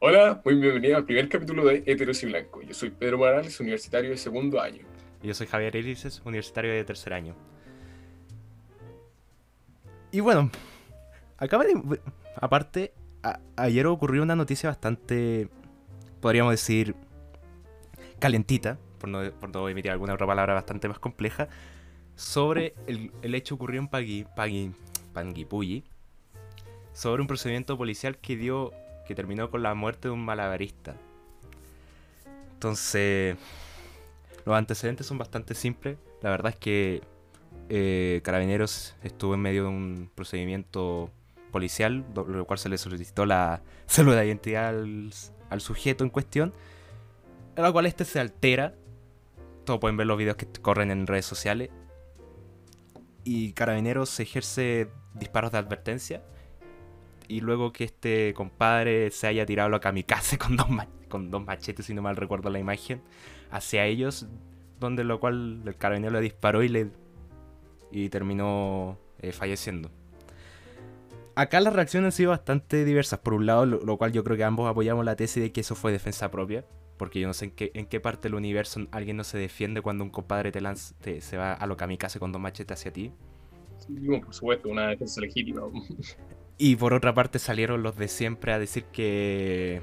Hola, muy bienvenido al primer capítulo de Heteros y Blanco. Yo soy Pedro Morales, universitario de segundo año. Y yo soy Javier Elises, universitario de tercer año. Y bueno, acaba de... Aparte, ayer ocurrió una noticia bastante, podríamos decir, calentita, por no, por no emitir alguna otra palabra bastante más compleja, sobre el, el hecho ocurrido en Pagui, Pagui, Panguipulli, sobre un procedimiento policial que dio que terminó con la muerte de un malabarista. Entonces, los antecedentes son bastante simples. La verdad es que eh, Carabineros estuvo en medio de un procedimiento policial, lo cual se le solicitó la célula de identidad al, sujeto en cuestión, en la cual este se altera. Todos pueden ver los videos que corren en redes sociales. Y Carabineros ejerce disparos de advertencia y luego que este compadre se haya tirado a kamikaze con dos, con dos machetes, si no mal recuerdo la imagen, hacia ellos, donde lo cual el carabinero le disparó y le y terminó eh, falleciendo. Acá las reacciones han sido bastante diversas. Por un lado, lo, cual yo creo que ambos apoyamos la tesis de que eso fue defensa propia. Porque yo no sé en qué, parte del universo alguien no se defiende cuando un compadre te, lanza, se va a lo kamikaze con dos machetes hacia ti. por supuesto, una defensa legítima. Y por otra parte salieron los de siempre a decir que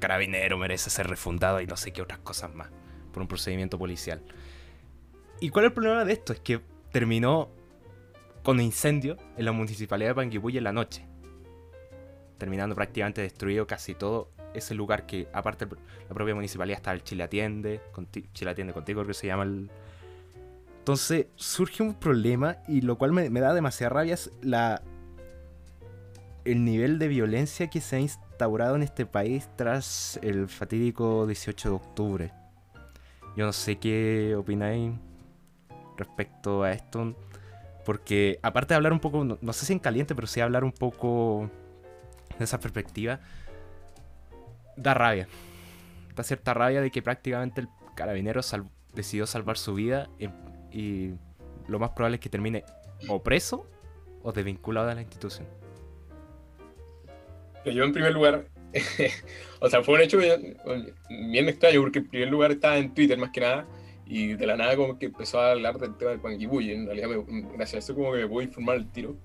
Carabinero merece ser refundado y no sé qué otras cosas más por un procedimiento policial. ¿Y cuál es el problema de esto? Es que terminó con incendio en la municipalidad de Panguipulli en la noche. Terminando prácticamente destruido casi todo ese lugar que, aparte, la propia municipalidad está el Chile Atiende, Chile Atiende contigo, creo que se llama el. Entonces surge un problema y lo cual me, me da demasiada rabia es la el nivel de violencia que se ha instaurado en este país tras el fatídico 18 de octubre. Yo no sé qué opináis respecto a esto, porque aparte de hablar un poco, no, sé si en caliente, pero sí hablar un poco de esa perspectiva, da rabia. Da cierta rabia de que prácticamente el carabinero decidió salvar su vida y, y lo más probable es que termine o preso o desvinculado de la institución. Yo en primer lugar, o sea, fue un hecho bien, extraño porque en primer lugar estaba en Twitter más que nada y de la nada como que empezó a hablar del tema del Panguipulli. En realidad, gracias a eso como que me puedo informar el tiro.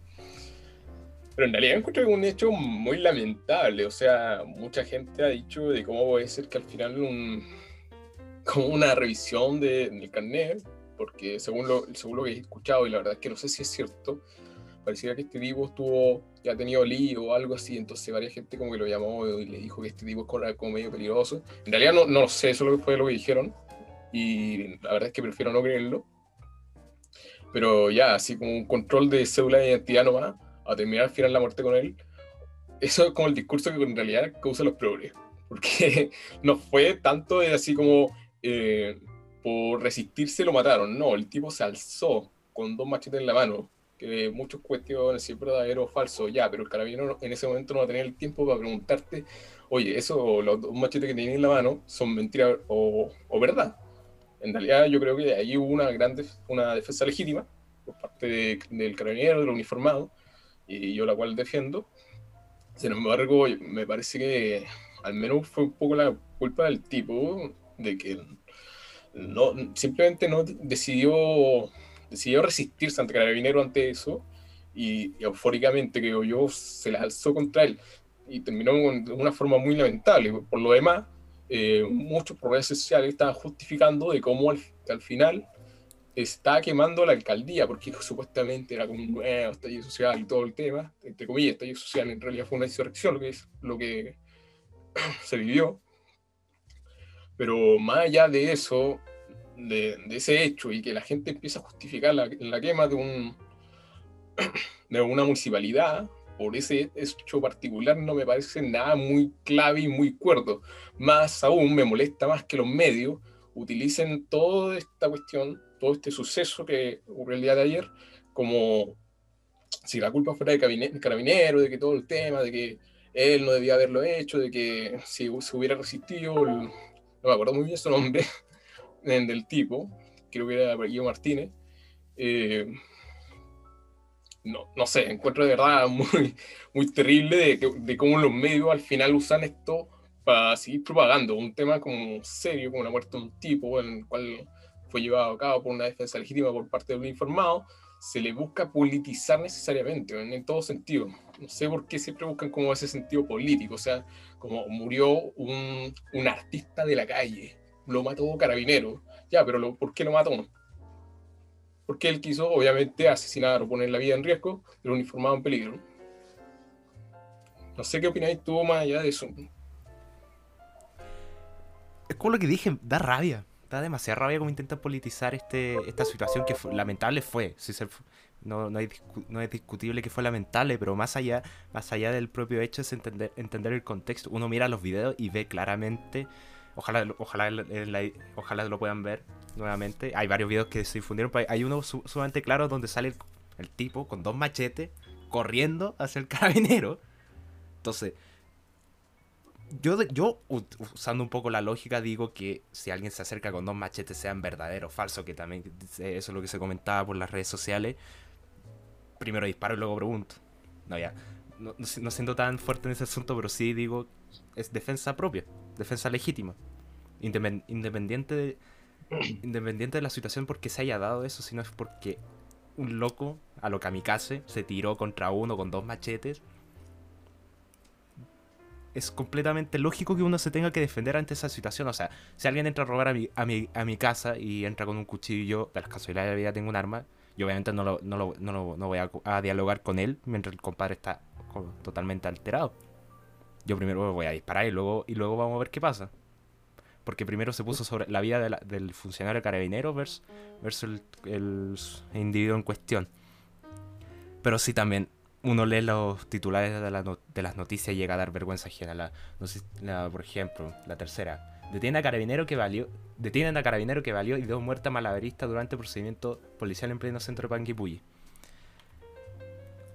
Pero en realidad encuentro que un hecho muy lamentable. O sea, mucha gente ha dicho de cómo puede ser que al final un, como una revisión de, del carnet, porque según lo, según lo que he escuchado, y la verdad es que no sé si es cierto, parecía que este tipo estuvo, ya ha tenido lío o algo así, entonces varias gente como que lo llamó y le dijo que este tipo es como medio peligroso. En realidad no, no sé, eso fue lo que dijeron, y la verdad es que prefiero no creerlo. Pero ya, así como un control de cédula de identidad nomás, a terminar al final la muerte con él, eso es como el discurso que en realidad causa los progres, porque no fue tanto de así como eh, por resistirse lo mataron, no, el tipo se alzó con dos machetes en la mano, que muchos cuestiones si es verdadero o falso, ya, pero el carabinero en ese momento no va a tener el tiempo para preguntarte, oye, eso, los dos machetes que tienen en la mano, son mentiras o, o, verdad. En realidad yo creo que ahí hubo una gran una defensa legítima por parte del carabinero, del uniformado, y yo la cual defiendo. Sin embargo, me parece que al menos fue un poco la culpa del tipo de que no, simplemente no decidió decidió resistirse ante Carabinero ante eso y, eufóricamente, creo yo, se la alzó contra él y terminó de una forma muy lamentable. Por lo demás, eh, muchos redes sociales estaban justificando de cómo al, al final estaba quemando la alcaldía, porque supuestamente era como un nuevo estallido social y todo el tema, entre comillas, estallido social, en realidad fue una insurrección lo que, es, lo que se vivió. Pero más allá de eso, de, ese hecho y que la gente empieza a justificar la, la quema de, un, de una municipalidad por ese hecho particular no me parece nada muy clave y muy cuerdo. Más aún me molesta más que los medios utilicen toda esta cuestión, todo este suceso que ocurrió el día de ayer, como si la culpa fuera de carabinero, de que todo el tema, de que él no debía haberlo hecho, de que si se hubiera resistido, no me acuerdo muy bien su nombre, del tipo, creo que era Guillermo Martínez, eh, no, no sé, encuentro de verdad muy, muy terrible de, de, cómo los medios al final usan esto para seguir propagando un tema como serio, como la muerte de un tipo, en el cual fue llevado a cabo por una defensa legítima por parte de un informado, se le busca politizar necesariamente, en, todo sentido. No sé por qué siempre buscan como ese sentido político, o sea, como murió un, un artista de la calle, lo mató carabinero, ya, pero ¿por qué lo mató? Porque él quiso, obviamente, asesinar o poner la vida en riesgo de un uniformado en peligro. No sé qué opináis tú más allá de eso. Es como lo que dije, da rabia da demasiada rabia como intentan politizar este, esta situación que lamentable fue. no, no, es discutible que fue lamentable, pero más allá, más allá del propio hecho es entender, entender el contexto. Uno mira los videos y ve claramente, ojalá, ojalá, ojalá lo puedan ver nuevamente. Hay varios videos que se difundieron, hay uno sumamente claro donde sale el tipo con dos machetes corriendo hacia el carabinero. Entonces, yo, yo, usando un poco la lógica, digo que si alguien se acerca con dos machetes, sean verdaderos o falsos, que también eso es lo que se comentaba por las redes sociales, primero disparo y luego pregunto. No, ya. No, no, siento tan fuerte en ese asunto, pero sí digo, es defensa propia, defensa legítima. Independiente de, independiente de la situación porque se haya dado eso, sino es porque un loco, a lo kamikaze, se tiró contra uno con dos machetes es completamente lógico que uno se tenga que defender ante esa situación. O sea, si alguien entra a robar a mi, a mi, a mi casa y entra con un cuchillo, de las casualidades de la vida tengo un arma, yo obviamente no, lo, no, lo, no, no voy a, dialogar con él mientras el compadre está totalmente alterado. Yo primero voy a disparar y luego, y luego vamos a ver qué pasa. Porque primero se puso sobre la vida del funcionario carabinero versus, versus el, individuo en cuestión. Pero sí también uno lee los titulares de, las noticias y llega a dar vergüenza ajena. La, por ejemplo, la tercera. Detienen a carabinero que valió. Detienen a carabinero que valió y dio muerte a malabarista durante el procedimiento policial en pleno centro de Panguipulli.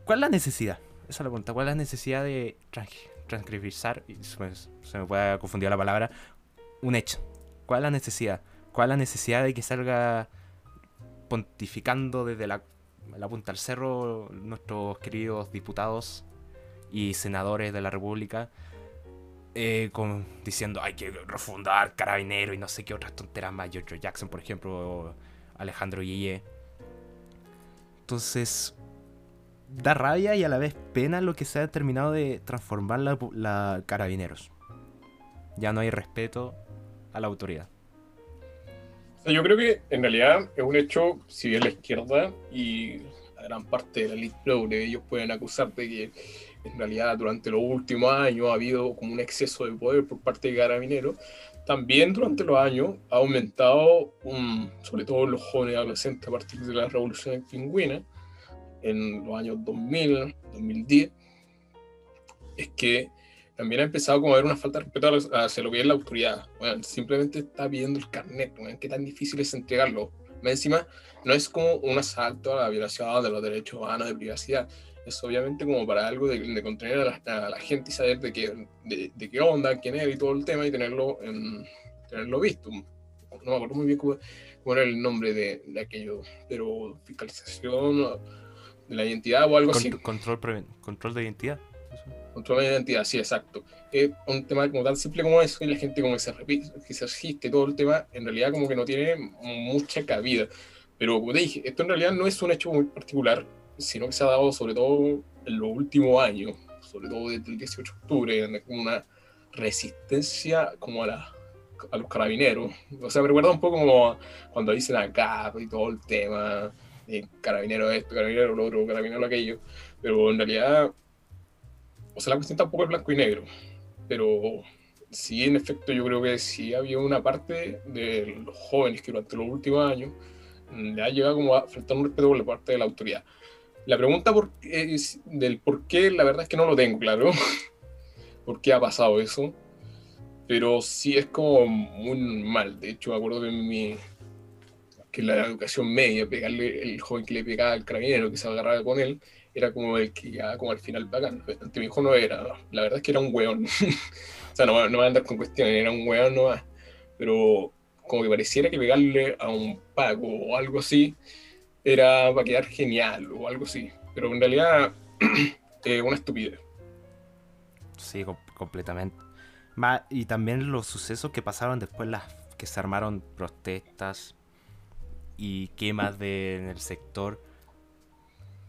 ¿Cuál es la necesidad? Esa es la pregunta. ¿Cuál es la necesidad de transcribir? Y se me puede confundir la palabra. Un hecho. ¿Cuál es la necesidad? ¿Cuál es la necesidad de que salga pontificando desde la la punta al cerro nuestros queridos diputados y senadores de la República eh, diciendo hay que refundar Carabinero y no sé qué otras tonteras más. George Jackson, por ejemplo, Alejandro Yeye. Entonces, da rabia y a la vez pena lo que se ha terminado de transformar la, la Carabineros. Ya no hay respeto a la autoridad. Yo creo que en realidad es un hecho, si bien la izquierda y la gran parte de la lista progre, ellos pueden acusar de que en realidad durante los últimos años ha habido como un exceso de poder por parte de Carabineros. También durante los años ha aumentado, un, sobre todo los jóvenes adolescentes a partir de la revolución pingüina, en los años 2000, 2010, es que también ha empezado como a haber una falta de respeto hacia lo que es la autoridad. Bueno, simplemente está pidiendo el carnet, bueno, qué tan difícil es entregarlo. Encima, no es como un asalto a la violación de los derechos humanos de privacidad. Es obviamente como para algo de, contener a la, gente y saber de qué, de, qué onda, quién era y todo el tema y tenerlo, en, tenerlo visto. No me acuerdo muy bien cómo, era el nombre de, de, aquello, pero fiscalización de la identidad o algo así. Control, control de identidad. Control de identidad, sí, exacto. Es un tema como tan simple como eso y la gente como que se repite, que se resiste todo el tema, en realidad como que no tiene mucha cabida. Pero como te dije, esto en realidad no es un hecho muy particular, sino que se ha dado sobre todo en los últimos años, sobre todo desde el 18 de octubre, una resistencia como a, la, a los carabineros. O sea, me recuerda un poco como cuando dicen acá y todo el tema, carabinero esto, carabinero lo otro, carabinero aquello, pero en realidad o sea, la cuestión tampoco es blanco y negro, pero sí, en efecto, yo creo que sí había una parte de los jóvenes que durante los últimos años le ha llegado como a faltar un respeto por la parte de la autoridad. La pregunta por, es del por qué, la verdad es que no lo tengo claro, por qué ha pasado eso, pero sí es como muy mal. De hecho, me acuerdo que mi que la educación media, pegarle el joven que le pegaba al carabinero, que se agarraba con él, era como el que ya como al final bacán. Ante mi hijo no era, la verdad es que era un weón. o sea, no, no va a andar con cuestiones, era un weón nomás. Pero como que pareciera que pegarle a un pago o algo así era para quedar genial o algo así. Pero en realidad una estupidez. Sí, completamente. y también los sucesos que pasaron después, las que se armaron protestas y quemas de, en el sector,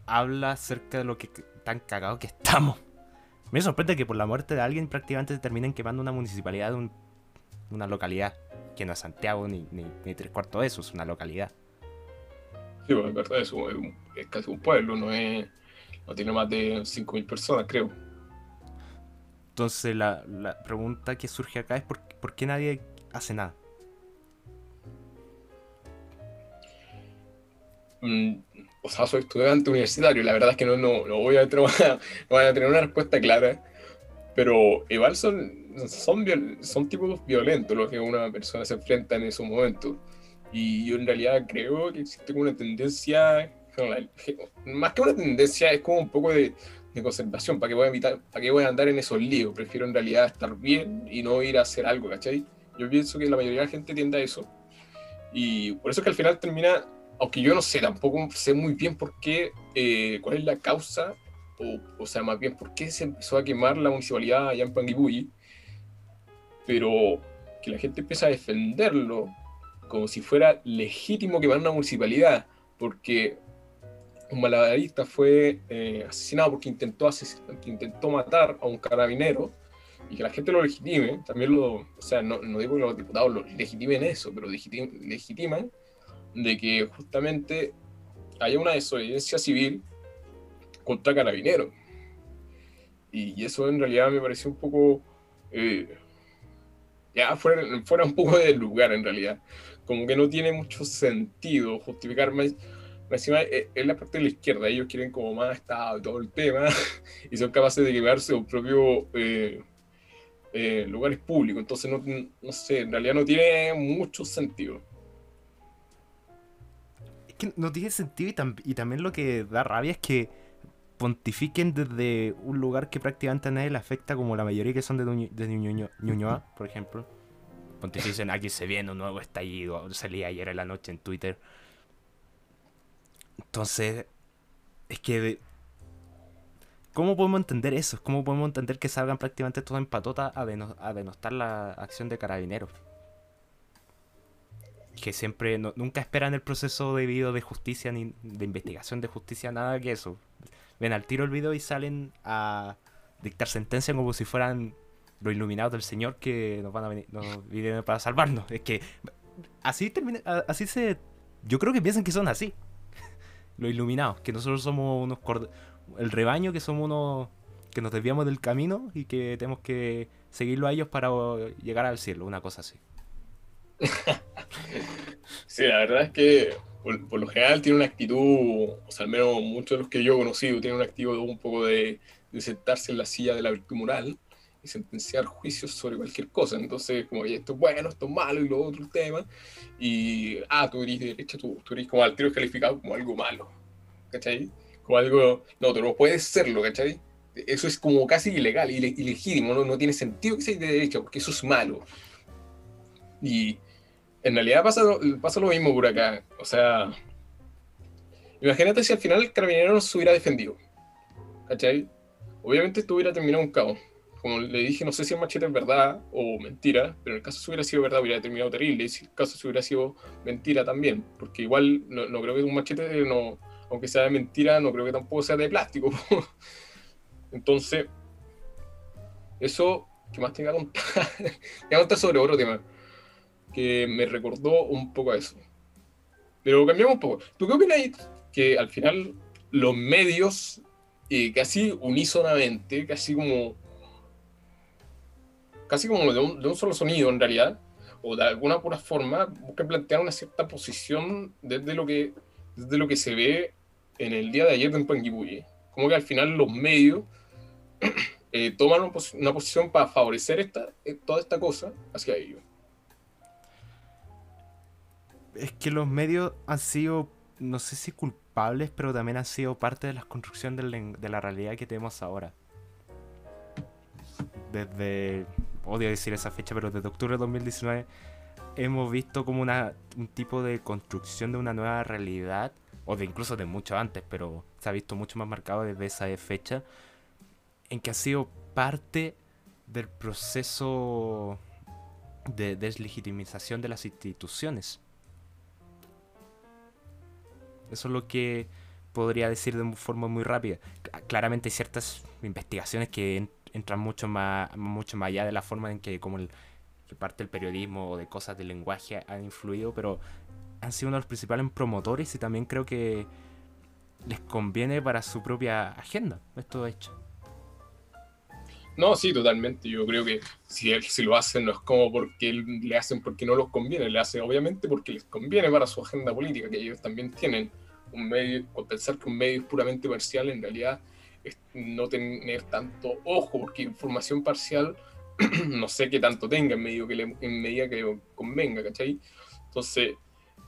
habla acerca de lo que tan cagado que estamos. Me sorprende que por la muerte de alguien prácticamente se terminen quemando una municipalidad de, una localidad, que no es Santiago ni, ni, tres cuartos de eso, es una localidad. Sí, pues es verdad, es, es casi un pueblo, no, es, no tiene más de 5.000 personas, creo. Entonces la, la, pregunta que surge acá es por, por qué nadie hace nada. Mm, o sea, soy estudiante universitario, la verdad es que no, no, voy, a tener voy a tener una respuesta clara, pero igual son, son, son tipos violentos los que una persona se enfrenta en esos momentos. Y yo en realidad creo que existe una tendencia, más que una tendencia, es como un poco de, de conservación, ¿para qué, voy a evitar, ¿para qué voy a andar en esos líos? Prefiero en realidad estar bien y no ir a hacer algo, ¿cachai? Yo pienso que la mayoría de la gente tiende a eso. Y por eso es que al final termina aunque yo no sé, tampoco sé muy bien por qué, eh, cuál es la causa, o, o, sea, más bien por qué se empezó a quemar la municipalidad allá en Panguipulli, pero que la gente empieza a defenderlo como si fuera legítimo quemar una municipalidad, porque un malabarista fue eh, asesinado porque intentó, intentó matar a un carabinero, y que la gente lo legitime, también lo, o sea, no, no digo que los diputados lo legitimen eso, pero legitiman de que justamente haya una desobediencia civil contra carabineros. Y, eso en realidad me pareció un poco... Eh, ya fuera, fuera, un poco del lugar en realidad. Como que no tiene mucho sentido justificar más. Encima eh, es la parte de la izquierda, ellos quieren como más Estado y todo el tema, y son capaces de quemarse sus propios eh, lugares públicos. Entonces, no, no sé, en realidad no tiene mucho sentido que no tiene sentido y, también lo que da rabia es que pontifiquen desde un lugar que prácticamente a nadie le afecta, como la mayoría que son de, de Ñuñoa, por ejemplo. Pontificen aquí se viene un nuevo estallido, salí ayer en la noche en Twitter. Entonces, es que... ¿Cómo podemos entender eso? ¿Cómo podemos entender que salgan prácticamente todos en patota a denostar la acción de carabineros? Que siempre nunca esperan el proceso debido de justicia ni de investigación de justicia, nada que eso. Ven al tiro el video y salen a dictar sentencia como si fueran los iluminados del Señor que nos van a venir, nos vienen para salvarnos. Es que así termina, así se, yo creo que piensan que son así, los iluminados, que nosotros somos unos el rebaño, que somos unos que nos desviamos del camino y que tenemos que seguirlo a ellos para llegar al cielo, una cosa así. sí, la verdad es que por, lo general tiene una actitud, o sea, al menos muchos de los que yo he conocido tienen una actitud un poco de, sentarse en la silla de la virtud moral y sentenciar juicios sobre cualquier cosa. Entonces, como, esto es bueno, esto es malo y lo otro tema. Y, ah, tú eres de derecha, tú, tú eres como al tiro calificado como algo malo. ¿Cachai? Como algo, no, tú no puedes serlo, ¿cachai? Eso es como casi ilegal, ilegítimo, no, no tiene sentido que seas de derecha, porque eso es malo. Y, en realidad pasa, pasa lo mismo por acá. O sea, imagínate si al final el carabinero no se hubiera defendido. ¿Cachai? Obviamente esto hubiera terminado un caos. Como le dije, no sé si el machete es verdad o mentira, pero en el caso si hubiera sido verdad hubiera terminado terrible. Y si el caso si hubiera sido mentira también. Porque igual no, creo que un machete, no, aunque sea de mentira, no creo que tampoco sea de plástico. Entonces, eso, ¿qué más tenga que contar? que contar sobre otro tema que me recordó un poco a eso. Pero cambiamos un poco. ¿Tú qué opinas que al final los medios, eh, casi unísonamente, casi como casi como de un, solo sonido en realidad, o de alguna pura forma, buscan plantear una cierta posición desde lo que, desde lo que se ve en el día de ayer en Panguipulli. Como que al final los medios eh, toman una, posición para favorecer esta, eh, toda esta cosa hacia ellos es que los medios han sido, no sé si culpables, pero también han sido parte de la construcción de la, realidad que tenemos ahora. Desde, odio decir esa fecha, pero desde octubre de 2019 hemos visto como una, un tipo de construcción de una nueva realidad, o de incluso de mucho antes, pero se ha visto mucho más marcado desde esa fecha, en que ha sido parte del proceso de deslegitimización de las instituciones. Eso es lo que podría decir de forma muy rápida. Claramente hay ciertas investigaciones que entran mucho más, mucho más allá de la forma en que como el, que parte del periodismo o de cosas del lenguaje han influido, pero han sido uno de los principales promotores y también creo que les conviene para su propia agenda esto hecho. No, sí, totalmente. Yo creo que si, si lo hacen no es como porque le hacen porque no los conviene, le hacen obviamente porque les conviene para su agenda política, que ellos también tienen un medio, o pensar que un medio es puramente parcial en realidad es no tener tanto ojo, porque información parcial no sé qué tanto tenga en, medio que le, en medida que convenga, ¿cachai? Entonces,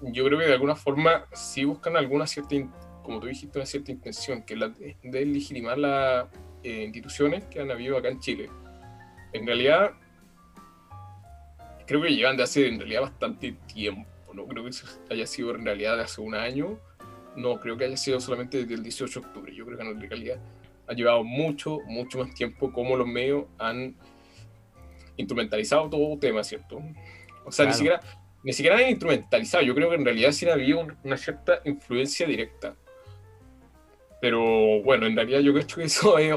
yo creo que de alguna forma sí buscan alguna cierta, como tú dijiste, una cierta intención, que es la de, legitimar las eh, instituciones que han habido acá en Chile. En realidad, creo que llevan de hace en realidad bastante tiempo, no creo que haya sido en realidad de hace un año, no creo que haya sido solamente desde el 18 de octubre, yo creo que en realidad ha llevado mucho, mucho más tiempo como los medios han instrumentalizado todo tema, ¿cierto? O sea, ni siquiera ni siquiera han instrumentalizado. Yo creo que en realidad sí ha habido una cierta influencia directa. Pero bueno, en realidad yo creo que eso es,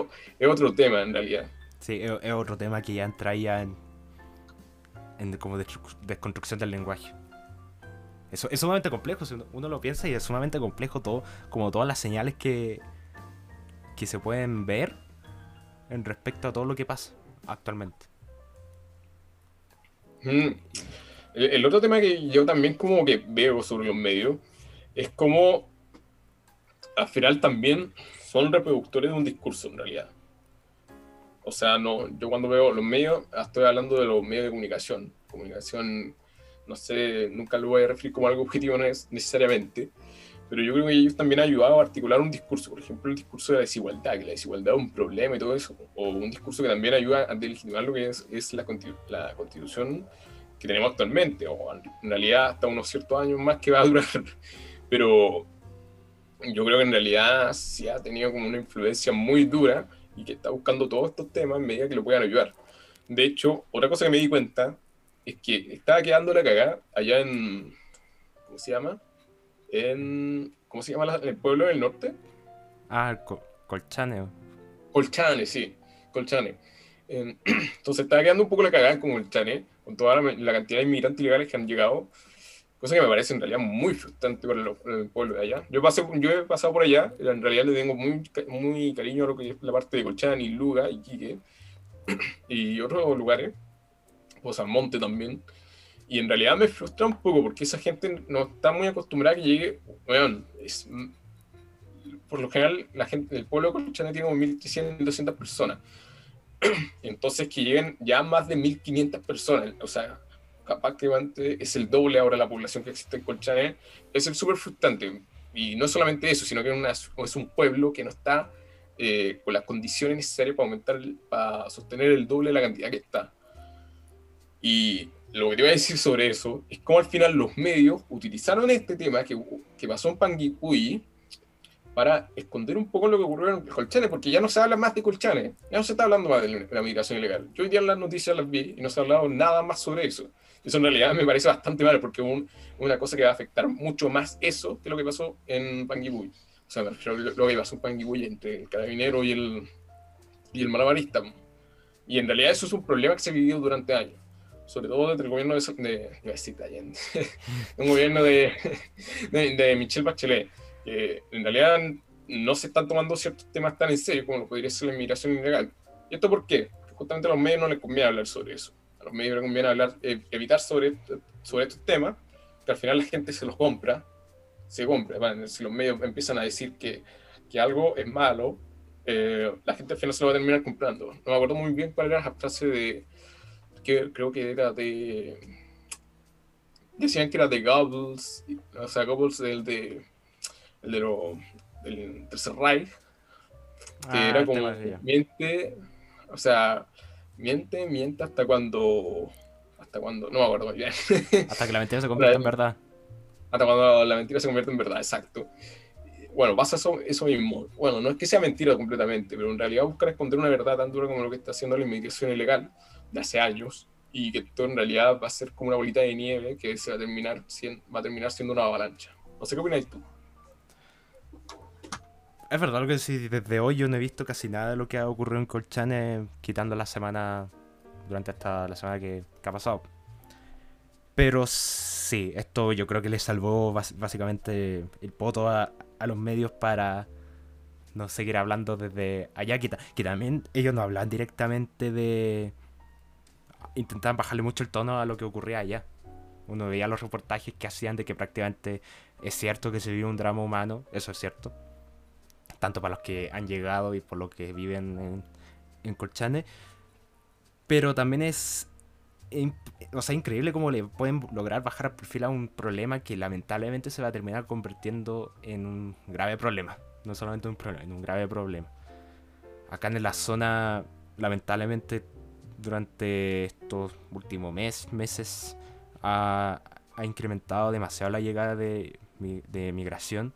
otro tema, en realidad. Sí, es, otro tema que ya entraría en, en como desconstrucción del lenguaje. Eso es sumamente complejo, si uno lo piensa y es sumamente complejo todo, como todas las señales que, que se pueden ver en respecto a todo lo que pasa actualmente. Mm. El otro tema que yo también como que veo sobre los medios es como al final también son reproductores de un discurso en realidad. O sea, no, yo cuando veo los medios, estoy hablando de los medios de comunicación. Comunicación, no sé, nunca lo voy a referir como algo objetivo necesariamente, pero yo creo que ellos también han ayudado a articular un discurso, por ejemplo, el discurso de la desigualdad, que la desigualdad es un problema y todo eso, o un discurso que también ayuda a delegitimar lo que es, es la, la constitución que tenemos actualmente, o en realidad hasta unos ciertos años más que va a durar. Pero yo creo que en realidad sí ha tenido como una influencia muy dura y que está buscando todos estos temas en medida que lo puedan ayudar. De hecho, otra cosa que me di cuenta es que estaba quedando la cagada allá en. ¿Cómo se llama? En. ¿Cómo se llama el pueblo del norte? Ah, Colchane. Colchane, sí. Colchane. Entonces estaba quedando un poco la cagada con Colchane con toda la, cantidad de inmigrantes ilegales que han llegado, cosa que me parece en realidad muy frustrante para el, pueblo de allá. Yo, pasé, yo he pasado por allá, en realidad le tengo muy, muy cariño a lo que es la parte de Colchán y Luga y Quique y otros lugares, o San Monte también. Y en realidad me frustra un poco porque esa gente no está muy acostumbrada a que llegue, bueno, es, por lo general la gente del pueblo de Colchán tiene como 1.300, 1.200 personas entonces que lleguen ya más de 1.500 personas, o sea, capaz que es el doble ahora la población que existe en Colchane, es súper frustrante. Y no solamente eso, sino que es un pueblo que no está eh, con las condiciones necesarias para aumentar, para sostener el doble de la cantidad que está. Y lo que te voy a decir sobre eso es cómo al final los medios utilizaron este tema que, que pasó en Panguipulli para esconder un poco lo que ocurrió en Colchane, porque ya no se habla más de Colchane, ya no se está hablando más de la migración ilegal. Yo hoy día en las noticias las vi y no se ha hablado nada más sobre eso. Eso en realidad me parece bastante mal, porque es una cosa que va a afectar mucho más eso que lo que pasó en Panguipulli. O sea, me refiero a lo que pasó en Panguipulli entre el carabinero y el, y el malabarista. Y en realidad eso es un problema que se ha vivido durante años sobre todo desde el gobierno de, de, de un gobierno de, de, de Michelle Bachelet en realidad no se están tomando ciertos temas tan en serio como lo podría ser la inmigración ilegal. ¿Y esto por qué? Porque justamente a los medios no les conviene hablar sobre eso. A los medios les conviene hablar, eh, evitar sobre, sobre estos temas, que al final la gente se los compra, se compra. si los medios empiezan a decir que, que algo es malo, eh, la gente al final se lo va a terminar comprando. No me acuerdo muy bien cuál era la frase de, que creo que era de, decían que era de Goebbels, o sea, Goebbels el de el de lo, del Tercer Reich, que ah, era como miente, o sea, miente, miente hasta cuando, hasta cuando, no me acuerdo bien. Hasta que la mentira se convierta en verdad. Hasta cuando la mentira se convierte en verdad, exacto. bueno, pasa eso, eso mismo. Bueno, no es que sea mentira completamente, pero en realidad buscar esconder una verdad tan dura como lo que está haciendo la inmigración ilegal de hace años y que esto en realidad va a ser como una bolita de nieve que se va a terminar siendo, va a terminar siendo una avalancha. No sé qué opinas tú. Es verdad que sí, desde hoy yo no he visto casi nada de lo que ha ocurrido en Colchane, quitando la semana, durante esta, la semana que, ha pasado. Pero sí, esto yo creo que le salvó básicamente el poto a, a los medios para no seguir hablando desde allá, que, que también ellos no hablan directamente de... Intentaban bajarle mucho el tono a lo que ocurría allá. Uno veía los reportajes que hacían de que prácticamente es cierto que se vive un drama humano, eso es cierto. Tanto para los que han llegado y por los que viven en, en Colchane. Pero también es o sea, increíble cómo le pueden lograr bajar al perfil un problema que lamentablemente se va a terminar convirtiendo en un grave problema. No solamente un problema, en un grave problema. Acá en la zona, lamentablemente, durante estos últimos mes, meses, ha, incrementado demasiado la llegada de, de migración.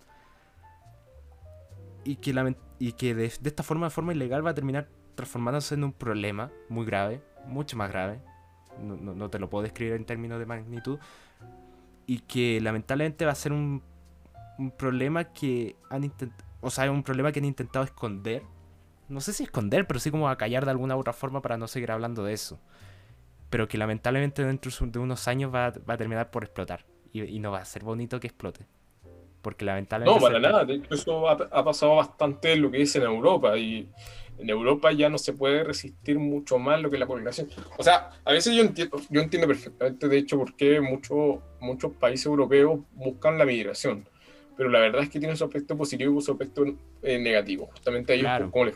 Y que, y que de, esta forma, de forma ilegal, va a terminar transformándose en un problema muy grave, mucho más grave, no, te lo puedo describir en términos de magnitud, y que lamentablemente va a ser un, un problema que han intentado, o sea, un problema que han intentado esconder, no sé si esconder, pero sí como acallar de alguna u otra forma para no seguir hablando de eso, pero que lamentablemente dentro de unos años va, a terminar por explotar, y, no va a ser bonito que explote. Porque lamentablemente... No, para nada, eso ha, ha pasado bastante lo que es en Europa, y en Europa ya no se puede resistir mucho más lo que la población. O sea, a veces yo entiendo, yo entiendo perfectamente, de hecho, por qué muchos muchos países europeos buscan la migración. Pero la verdad es que tiene su aspecto positivo y su aspecto eh, negativo. Justamente a ellos, como, les,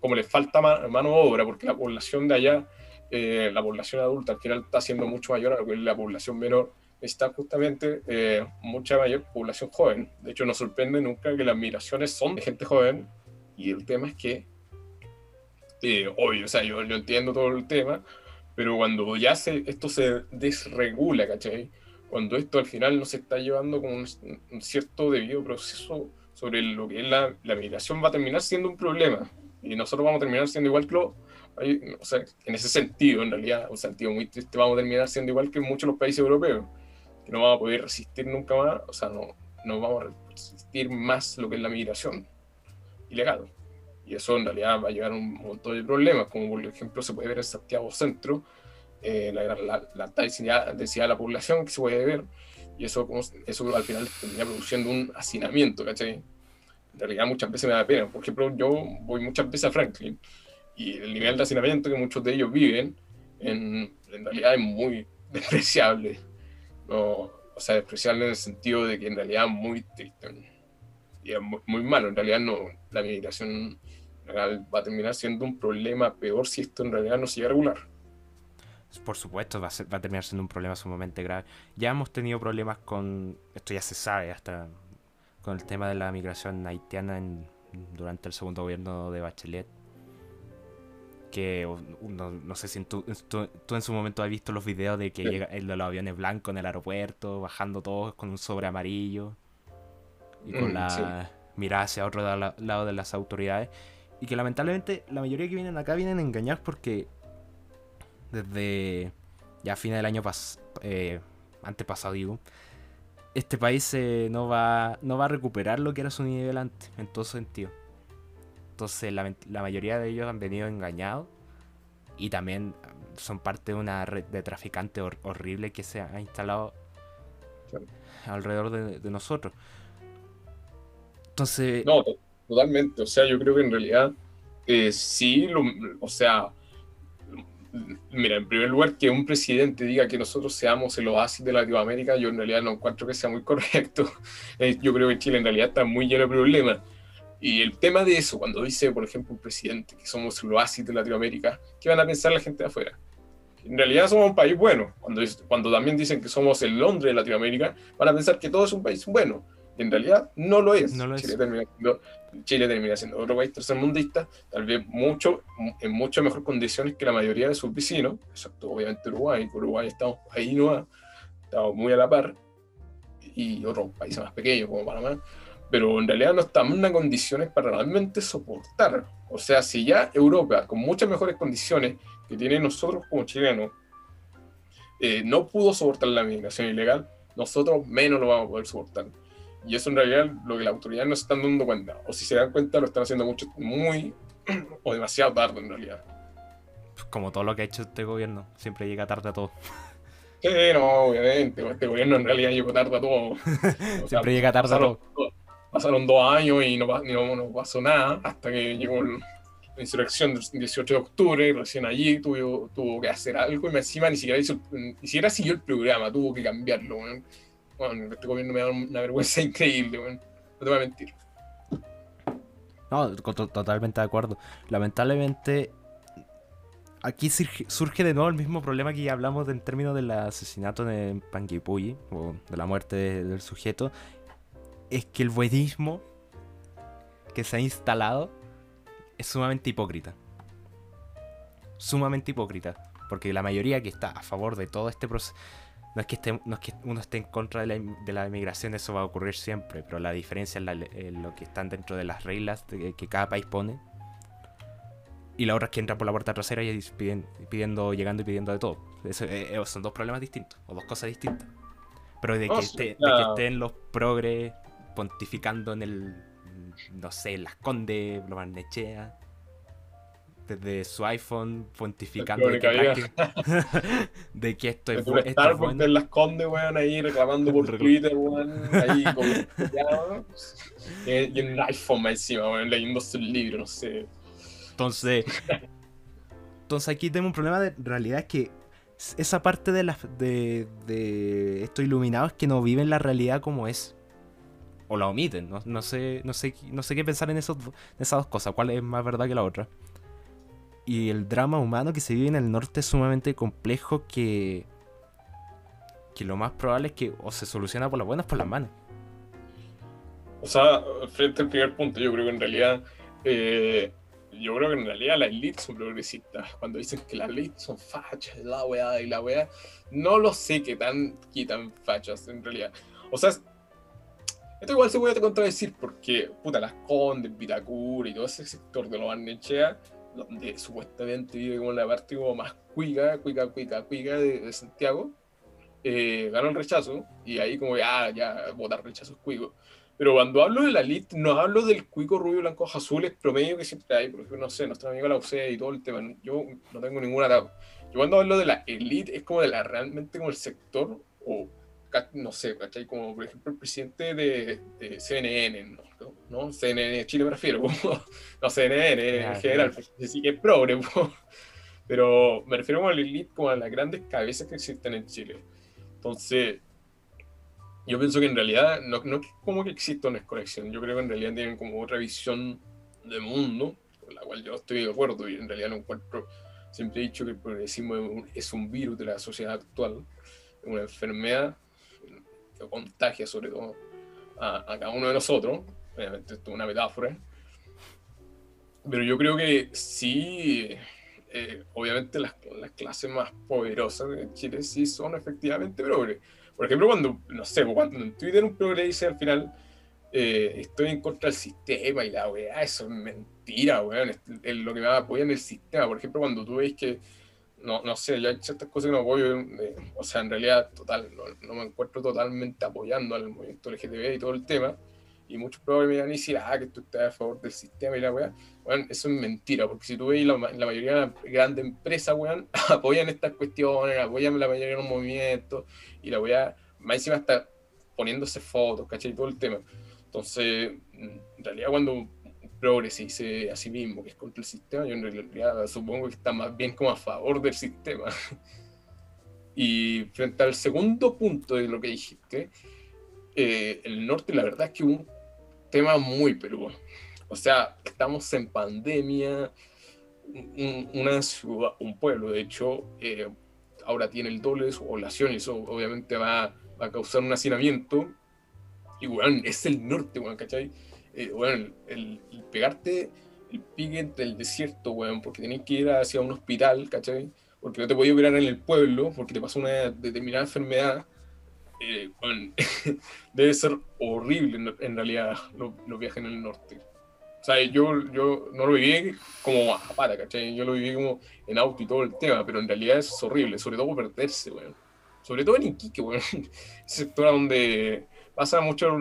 como les falta mano, de obra, porque la población de allá, eh, la población adulta al final está siendo mucho mayor a lo que la población menor está justamente eh, mucha mayor población joven. De hecho, no sorprende nunca que las migraciones son de gente joven y el tema es que obvio, o sea, yo, yo, entiendo todo el tema, pero cuando ya se, esto se desregula, ¿cachai? Cuando esto al final no se está llevando con un, cierto debido proceso sobre lo que es la, la, migración, va a terminar siendo un problema. Y nosotros vamos a terminar siendo igual que lo, o sea, en ese sentido, en realidad, un sentido muy triste, vamos a terminar siendo igual que muchos de los países europeos, que no vamos a poder resistir nunca más, o sea, no, no vamos a resistir más lo que es la migración ilegal. Y eso en realidad va a llevar a un montón de problemas, como por ejemplo se puede ver en Santiago Centro, eh, la, la, la densidad, de la población que se puede ver, y eso, eso al final termina produciendo un hacinamiento, ¿cachai? En realidad muchas veces me da pena. Por ejemplo, yo voy muchas veces a Franklin y el nivel de hacinamiento que muchos de ellos viven en, en realidad es muy despreciable. No, o sea, despreciable en el sentido de que en realidad muy triste. Y es muy, muy malo. En realidad no, la migración va a terminar siendo un problema peor si esto en realidad no sigue regular. Por supuesto, va a, terminar siendo un problema sumamente grave. Ya hemos tenido problemas con, esto ya se sabe, hasta con el tema de la migración haitiana durante el segundo gobierno de Bachelet. Que no, sé si tú, en su momento has visto los videos de que llega el de los aviones blancos en el aeropuerto, bajando todos con un sobre amarillo y con mm, la mirada hacia otro lado de las autoridades. Y que lamentablemente la mayoría que vienen acá vienen engañados porque desde ya a fines del año pas eh, antepasado, digo, este país eh, no, va, no va a recuperar lo que era su nivel antes, en todo sentido. Entonces la, mayoría de ellos han venido engañados y también son parte de una red de traficantes horrible que se ha instalado alrededor de, de nosotros. Entonces... No, totalmente. O sea, yo creo que en realidad eh, sí, o sea, mira, en primer lugar, que un presidente diga que nosotros seamos el oasis de Latinoamérica, yo en realidad no encuentro que sea muy correcto. Eh, yo creo que Chile en realidad está muy lleno de problemas. Y el tema de eso, cuando dice, por ejemplo, un presidente que somos el oasis de Latinoamérica, ¿qué van a pensar la gente de afuera? En realidad somos un país bueno. Cuando, cuando también dicen que somos el Londres de Latinoamérica, van a pensar que todo es un país bueno en realidad no lo es. Chile, Termina siendo, Chile, termina siendo, otro país tercermundista, tal vez mucho, en mucho mejor condiciones que la mayoría de sus vecinos, excepto obviamente Uruguay, Uruguay estamos ahí no estamos muy a la par, y otros países más pequeños como Panamá, pero en realidad no estamos en condiciones para realmente soportar. O sea, si ya Europa, con muchas mejores condiciones que tiene nosotros como chilenos, eh, no pudo soportar la migración ilegal, nosotros menos lo vamos a poder soportar. Y eso en realidad lo que las autoridades no se están dando cuenta. O si se dan cuenta, lo están haciendo mucho, muy o demasiado tarde en realidad. Como todo lo que ha hecho este gobierno, siempre llega tarde a todo. Sí, no, obviamente. Este gobierno en realidad llegó tarde a todo. siempre llega tarde a todo. Pasaron dos años y no, pasó nada hasta que llegó la insurrección del 18 de octubre. Recién allí tuvo, tuvo que hacer algo y encima ni siquiera, hizo, ni siquiera siguió el programa, tuvo que cambiarlo. Bueno, este gobierno me da una vergüenza increíble, bueno. no te voy a mentir. No, totalmente de acuerdo. Lamentablemente, aquí surge de nuevo el mismo problema que ya hablamos en términos del asesinato de Panguipulli, o de la muerte del sujeto. Es que el buenismo que se ha instalado es sumamente hipócrita. Sumamente hipócrita. Porque la mayoría que está a favor de todo este proceso no es que, esté, no es que uno esté en contra de la, de la inmigración, eso va a ocurrir siempre, pero la diferencia es lo que están dentro de las reglas que cada país pone. Y la otra es que entran por la puerta trasera y pidiendo, llegando y pidiendo de todo. Eso, eh, eh, son dos problemas distintos, o dos cosas distintas. Pero de, que, esté, de que estén los progres pontificando en el, no sé, las Condes, Blomarnechea desde su iPhone pontificando de que, de que, esto es, bueno. Starbucks en las Condes, weón, ahí reclamando por Twitter, weón, ahí como y en un iPhone encima, weón, leyéndose el libro, no sé. Entonces, entonces aquí tenemos un problema de realidad es que esa parte de, la, de, de estos iluminados que no viven la realidad como es. O la omiten, no, no, sé, no, sé, no sé qué pensar en, esos, esas dos cosas, cuál es más verdad que la otra y el drama humano que se vive en el norte es sumamente complejo que, que lo más probable es que o se soluciona por las buenas o por las malas. O sea, frente al primer punto, yo creo que en realidad, eh, yo creo que en realidad las elites son progresistas. Cuando dicen que las elites son fachas, la weá y la weá, no lo sé qué tan quitan fachas en realidad. O sea, esto igual se puede contradecir porque, puta, las Condes, Vitacura y todo ese sector de los Barnechea donde supuestamente vive como la parte como más cuica, cuica, cuica, cuica de, Santiago, eh, ganó el rechazo y ahí como ya, ya, votar rechazo es cuico. Pero cuando hablo de la elite, no hablo del cuico rubio, blanco, azules promedio que siempre hay, porque no sé, nuestro amigo la UCE y todo el tema, yo no tengo ningún atado. Yo cuando hablo de la elite es como de la realmente como el sector o no sé, ¿cachai? Como por ejemplo el presidente de, CNN, ¿no? ¿no? CNN Chile prefiero, como, no CNN en general, sí que es progre, pero me refiero a la elite como a las grandes cabezas que existen en Chile. Entonces, yo pienso que en realidad no, no es como que exista una desconexión, yo creo que en realidad tienen como otra visión de mundo, con la cual yo estoy de acuerdo y en realidad no encuentro, siempre he dicho que el progresismo es un virus de la sociedad actual, una enfermedad que contagia sobre todo a, cada uno de nosotros. Obviamente esto es una metáfora. Pero yo creo que sí, eh, obviamente las, las, clases más poderosas de Chile sí son efectivamente progres. Por ejemplo, cuando, no sé, cuando en Twitter un progre dice al final, eh, estoy en contra del sistema y la weá, eso es mentira, weón, es, lo que me apoya en el sistema. Por ejemplo, cuando tú ves que no, no sé, ya hay ciertas cosas que no apoyo, eh, o sea, en realidad, total, no, me encuentro totalmente apoyando al movimiento LGTB y todo el tema, y muchos probablemente me van a decir, ah, que tú estás a favor del sistema y la weá, bueno, eso es mentira, porque si tú ves la, la mayoría de las grandes empresas, weón, apoyan estas cuestiones, apoyan la mayoría de los movimientos, y la weá, más encima está poniéndose fotos, ¿cachai? Todo el tema. Entonces, en realidad cuando progre se dice a sí mismo que es contra el sistema, yo en realidad supongo que está más bien como a favor del sistema. y frente al segundo punto de lo que dijiste, eh, el norte la verdad es que un tema muy peruano. O sea, estamos en pandemia, un, una ciudad, un pueblo, de hecho, eh, ahora tiene el doble de su población y eso obviamente va, va a causar un hacinamiento. Y bueno, es el norte, bueno, ¿cachai? Bueno, eh, el, pegarte el pique del desierto, weón, porque tenés que ir hacia un hospital, ¿cachai? Porque no te podías operar en el pueblo, porque te pasó una determinada enfermedad. eh, debe ser horrible en, realidad los, viajes en el norte. O sea, yo, yo no lo viví como a pata, ¿cachai? Yo lo viví como en auto y todo el tema, pero en realidad es horrible, sobre todo perderse, weón. Sobre todo en Iquique, weón. Ese sector donde pasa mucho,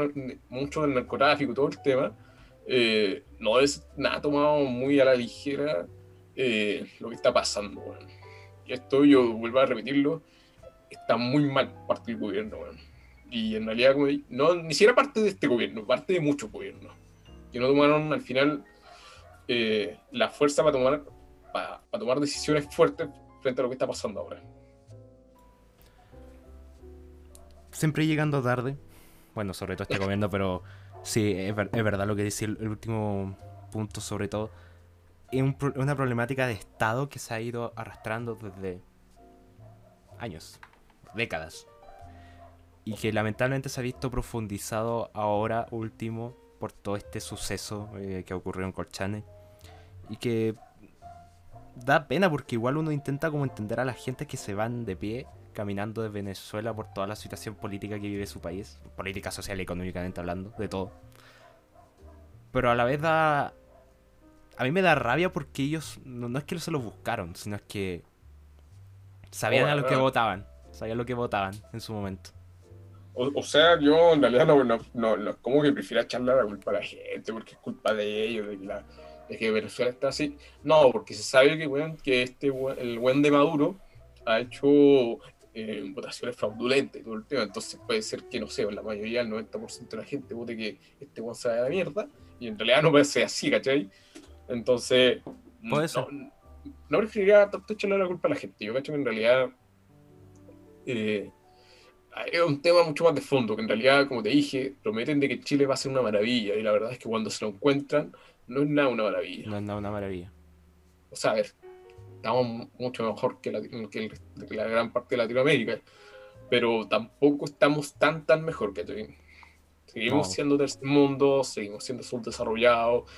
mucho del narcotráfico todo el tema. Eh, no es nada tomado muy a la ligera eh, lo que está pasando, weón. Y esto yo vuelvo a repetirlo, está muy mal parte del gobierno, Y en realidad, como no, ni siquiera parte de este gobierno, parte de muchos gobiernos, que no tomaron al final eh, la fuerza para tomar, para, tomar decisiones fuertes frente a lo que está pasando ahora. Siempre llegando tarde, bueno, sobre todo este gobierno, pero sí, es, verdad lo que dice el, último punto, sobre todo. Es una problemática de Estado que se ha ido arrastrando desde años décadas. Y que lamentablemente se ha visto profundizado ahora último por todo este suceso eh, que ocurrió en Colchane. Y que da pena porque igual uno intenta como entender a la gente que se van de pie caminando de Venezuela por toda la situación política que vive su país, política, social y económicamente hablando, de todo. Pero a la vez da... A mí me da rabia porque ellos no, es que se lo buscaron, sino es que sabían a lo que votaban sabía lo que votaban en su momento. O, sea, yo en realidad no, no, no, como que prefiero echarle la culpa a la gente, porque es culpa de ellos, de que, la, de que Venezuela está así. No, porque se sabe que, bueno, que este, el buen de Maduro ha hecho eh, votaciones fraudulentas y todo el tema. Entonces puede ser que, no sé, la mayoría, el 90% de la gente vote que este buen se vaya a la mierda, y en realidad no puede ser así, ¿cachai? Entonces, ¿Puede no, no, preferiría tanto echarle la culpa a la gente. Yo cacho que en realidad eh, es un tema mucho más de fondo, que en realidad, como te dije, prometen de que Chile va a ser una maravilla, y la verdad es que cuando se lo encuentran, no es nada una maravilla. No es nada una maravilla. O sea, a ver, estamos mucho mejor que la, gran parte de Latinoamérica, pero tampoco estamos tan, tan mejor que Seguimos siendo del mundo, seguimos siendo subdesarrollados,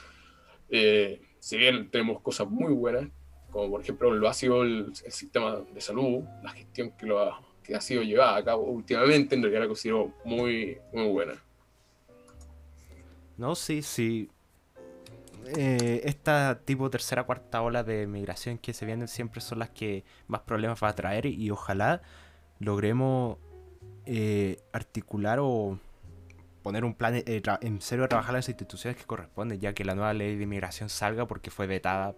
eh, si bien tenemos cosas muy buenas, como por ejemplo lo ha sido el, el sistema de salud, la gestión que lo ha que ha sido llevada a cabo últimamente, en realidad la considero muy, muy buena. No, sí, sí. Eh, esta tipo tercera cuarta ola de migración que se vienen siempre son las que más problemas va a traer y, ojalá logremos eh, articular o poner un plan eh, en serio a trabajar las instituciones que corresponden, ya que la nueva ley de inmigración salga porque fue vetada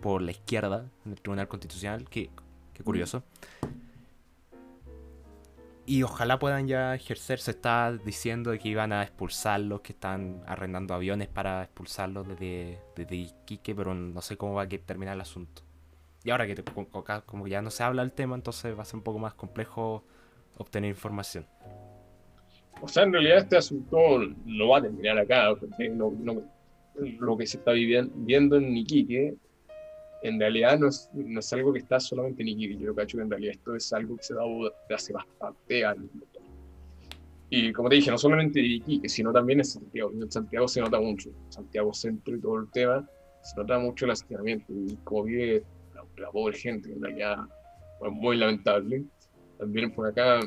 por la izquierda en el Tribunal Constitucional, que, que curioso y ojalá puedan ya ejercer. Se está diciendo que iban a expulsarlos, que están arrendando aviones para expulsarlos desde, desde Iquique, pero no sé cómo va a terminar el asunto. Y ahora que como ya no se habla del tema, entonces va a ser un poco más complejo obtener información. O sea, en realidad este asunto no va a terminar acá. lo que se está viviendo en Iquique en realidad no es, no es algo que está solamente en Iquique, yo cacho que en realidad esto es algo que se da de hace bastante años. Y como te dije, no solamente en Iquique, sino también en Santiago. En Santiago se nota mucho, Santiago Centro y todo el tema, se nota mucho el hacinamiento y cómo vive la, pobre gente, en realidad es muy lamentable. También por acá,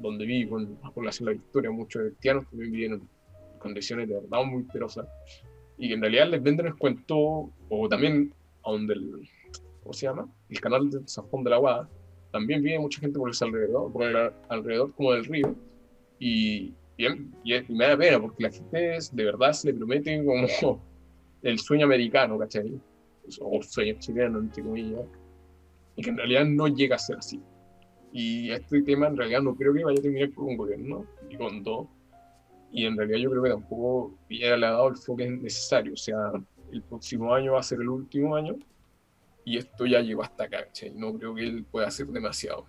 donde vivo, en la población de la Victoria, muchos haitianos también viven en condiciones de verdad muy perosas y en realidad les venden el cuento, o también donde el, ¿cómo se llama? El canal de San Juan de la Guada, también vive mucha gente por ese alrededor, por el alrededor como del río, y, y, me da pena porque la gente es, de verdad se le promete como el sueño americano, ¿cachai? O sueño chileno, entre comillas, y que en realidad no llega a ser así. Y este tema en realidad no creo que vaya a terminar con un gobierno, y con dos, y en realidad yo creo que tampoco le ha dado el enfoque necesario, o sea, el próximo año va a ser el último año y esto ya llegó hasta acá, No creo que él pueda hacer demasiado.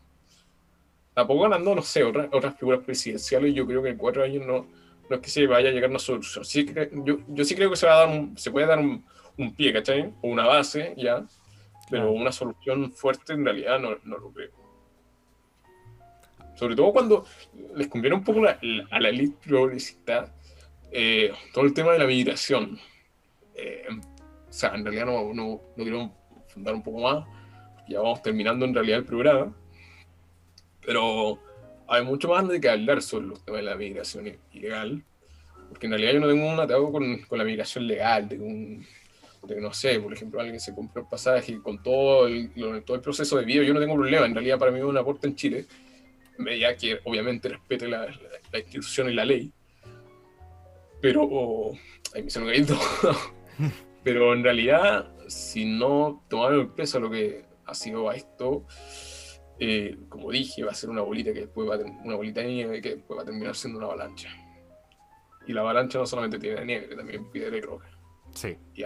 Tampoco ganando, no sé, otras, otras figuras presidenciales, yo creo que en cuatro años no, no es que se vaya a llegar a una solución. Sí, yo, yo sí creo que se, va a dar se puede dar un, un, pie, ¿cachai? O una base, ya, pero una solución fuerte en realidad no, no lo creo. Sobre todo cuando les conviene un poco a la elite progresista eh, todo el tema de la migración. Eh, o sea, en realidad no, no, no, quiero fundar un poco más, ya vamos terminando en realidad el programa, pero hay mucho más de que hablar sobre los temas de la migración ilegal, porque en realidad yo no tengo un atado con, con la migración legal, de un, de, no sé, por ejemplo, alguien se compró el pasaje con todo el, todo el proceso de vida, yo no tengo problema, en realidad para mí es un aporte en Chile, ya que obviamente respete la, la, institución y la ley, pero, oh, ahí me se pero en realidad, si no tomaron el peso a lo que ha sido a esto, eh, como dije, va a ser una bolita que después va a, una bolita de nieve que después va a terminar siendo una avalancha. Y la avalancha no solamente tiene nieve, también piedra y roca. Sí. Y.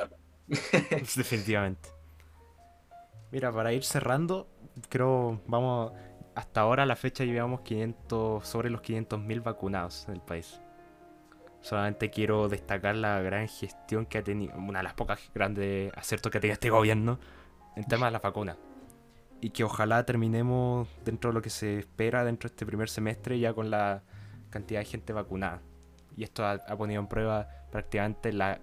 Definitivamente. Mira, para ir cerrando, creo, vamos, hasta ahora a la fecha llevamos 500, sobre los 500.000 vacunados en el país. Solamente quiero destacar la gran gestión que ha tenido, una de las pocas grandes aciertos que ha tenido este gobierno en temas de la vacuna y que ojalá terminemos dentro de lo que se espera dentro de este primer semestre ya con la cantidad de gente vacunada. Y esto ha, ponido en prueba prácticamente la,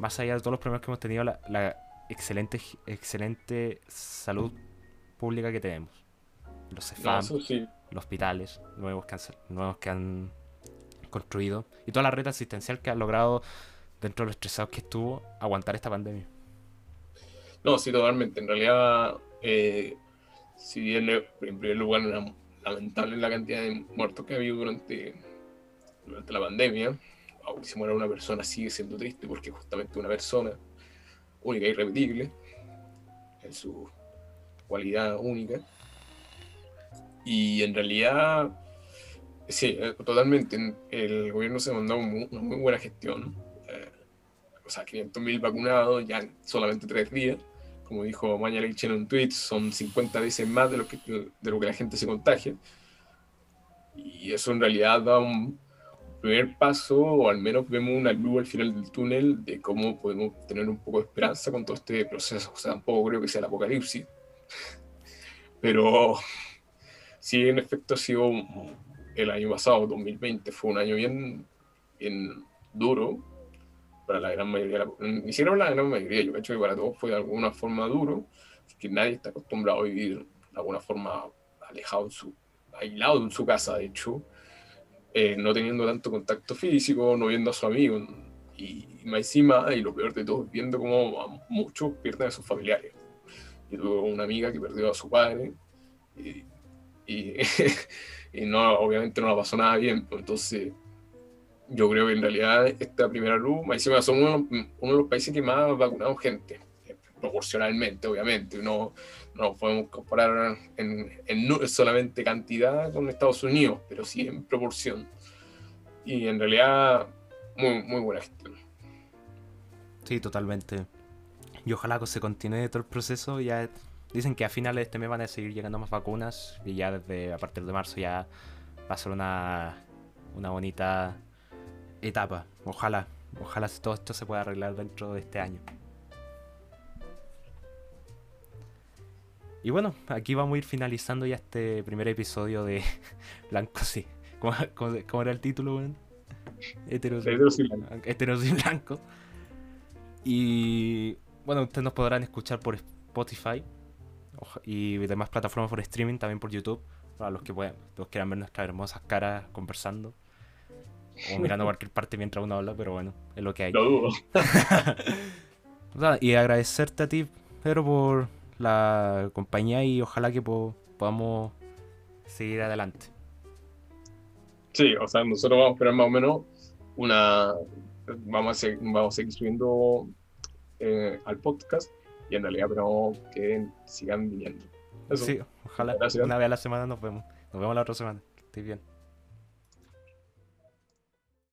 más allá de todos los problemas que hemos tenido, la, excelente, excelente salud pública que tenemos. Los CEFAM, los hospitales nuevos que, han, nuevos que han construido y toda la red asistencial que ha logrado, dentro de los estresados que estuvo, aguantar esta pandemia. No, sí, totalmente. En realidad, eh, si bien en primer lugar era lamentable la cantidad de muertos que ha habido durante, durante la pandemia, aunque si muera una persona sigue siendo triste porque justamente una persona única e irrepetible en su cualidad única. Y en realidad, sí, eh, totalmente, el gobierno se ha mandado una muy buena gestión. Eh, o sea, 500.000 vacunados ya en solamente tres días como dijo Mañalich en un tweet, son 50 veces más de lo, que, de lo que la gente se contagia. Y eso en realidad da un primer paso, o al menos vemos una luz al final del túnel de cómo podemos tener un poco de esperanza con todo este proceso. O sea, tampoco creo que sea el apocalipsis. Pero sí, en efecto, ha sido el año pasado, 2020, fue un año bien, bien duro para la gran mayoría, ni siquiera para la gran mayoría, yo creo que para todos fue de alguna forma duro, que nadie está acostumbrado a vivir de alguna forma alejado, en su, aislado en su casa, de hecho, eh, no teniendo tanto contacto físico, no viendo a su amigo, y, más encima, y lo peor de todo, viendo cómo muchos pierden a sus familiares. Yo tuve una amiga que perdió a su padre, y, y, no, obviamente no la pasó nada bien, pues entonces yo creo que en realidad esta primera luz, encima somos uno, uno, de los países que más ha vacunado gente, eh, proporcionalmente, obviamente. No, no podemos comparar en, en, solamente cantidad con Estados Unidos, pero sí en proporción. Y en realidad, muy, muy buena gestión. Sí, totalmente. Y ojalá que se continúe todo el proceso. Ya dicen que a finales de este mes van a seguir llegando más vacunas. Y ya desde a partir de marzo ya va a ser una, una bonita etapa. Ojalá, ojalá todo esto se pueda arreglar dentro de este año. Y bueno, aquí vamos a ir finalizando ya este primer episodio de Blanco, sí. ¿Cómo, era el título, weón? Heteros, y blanco. Y bueno, ustedes nos podrán escuchar por Spotify y demás plataformas por streaming, también por YouTube, para los que puedan, los quieran ver nuestras hermosas caras conversando o mirando cualquier parte mientras uno habla, pero bueno, es lo que hay. Lo dudo. y agradecerte a ti, Pedro, por la compañía y ojalá que podamos seguir adelante. Sí, o sea, nosotros vamos a esperar más o menos una. Vamos a seguir, vamos a seguir subiendo eh, al podcast y en realidad esperamos que sigan viniendo. Sí, ojalá. Una vez a la semana nos vemos. Nos vemos la otra semana. Que estés bien.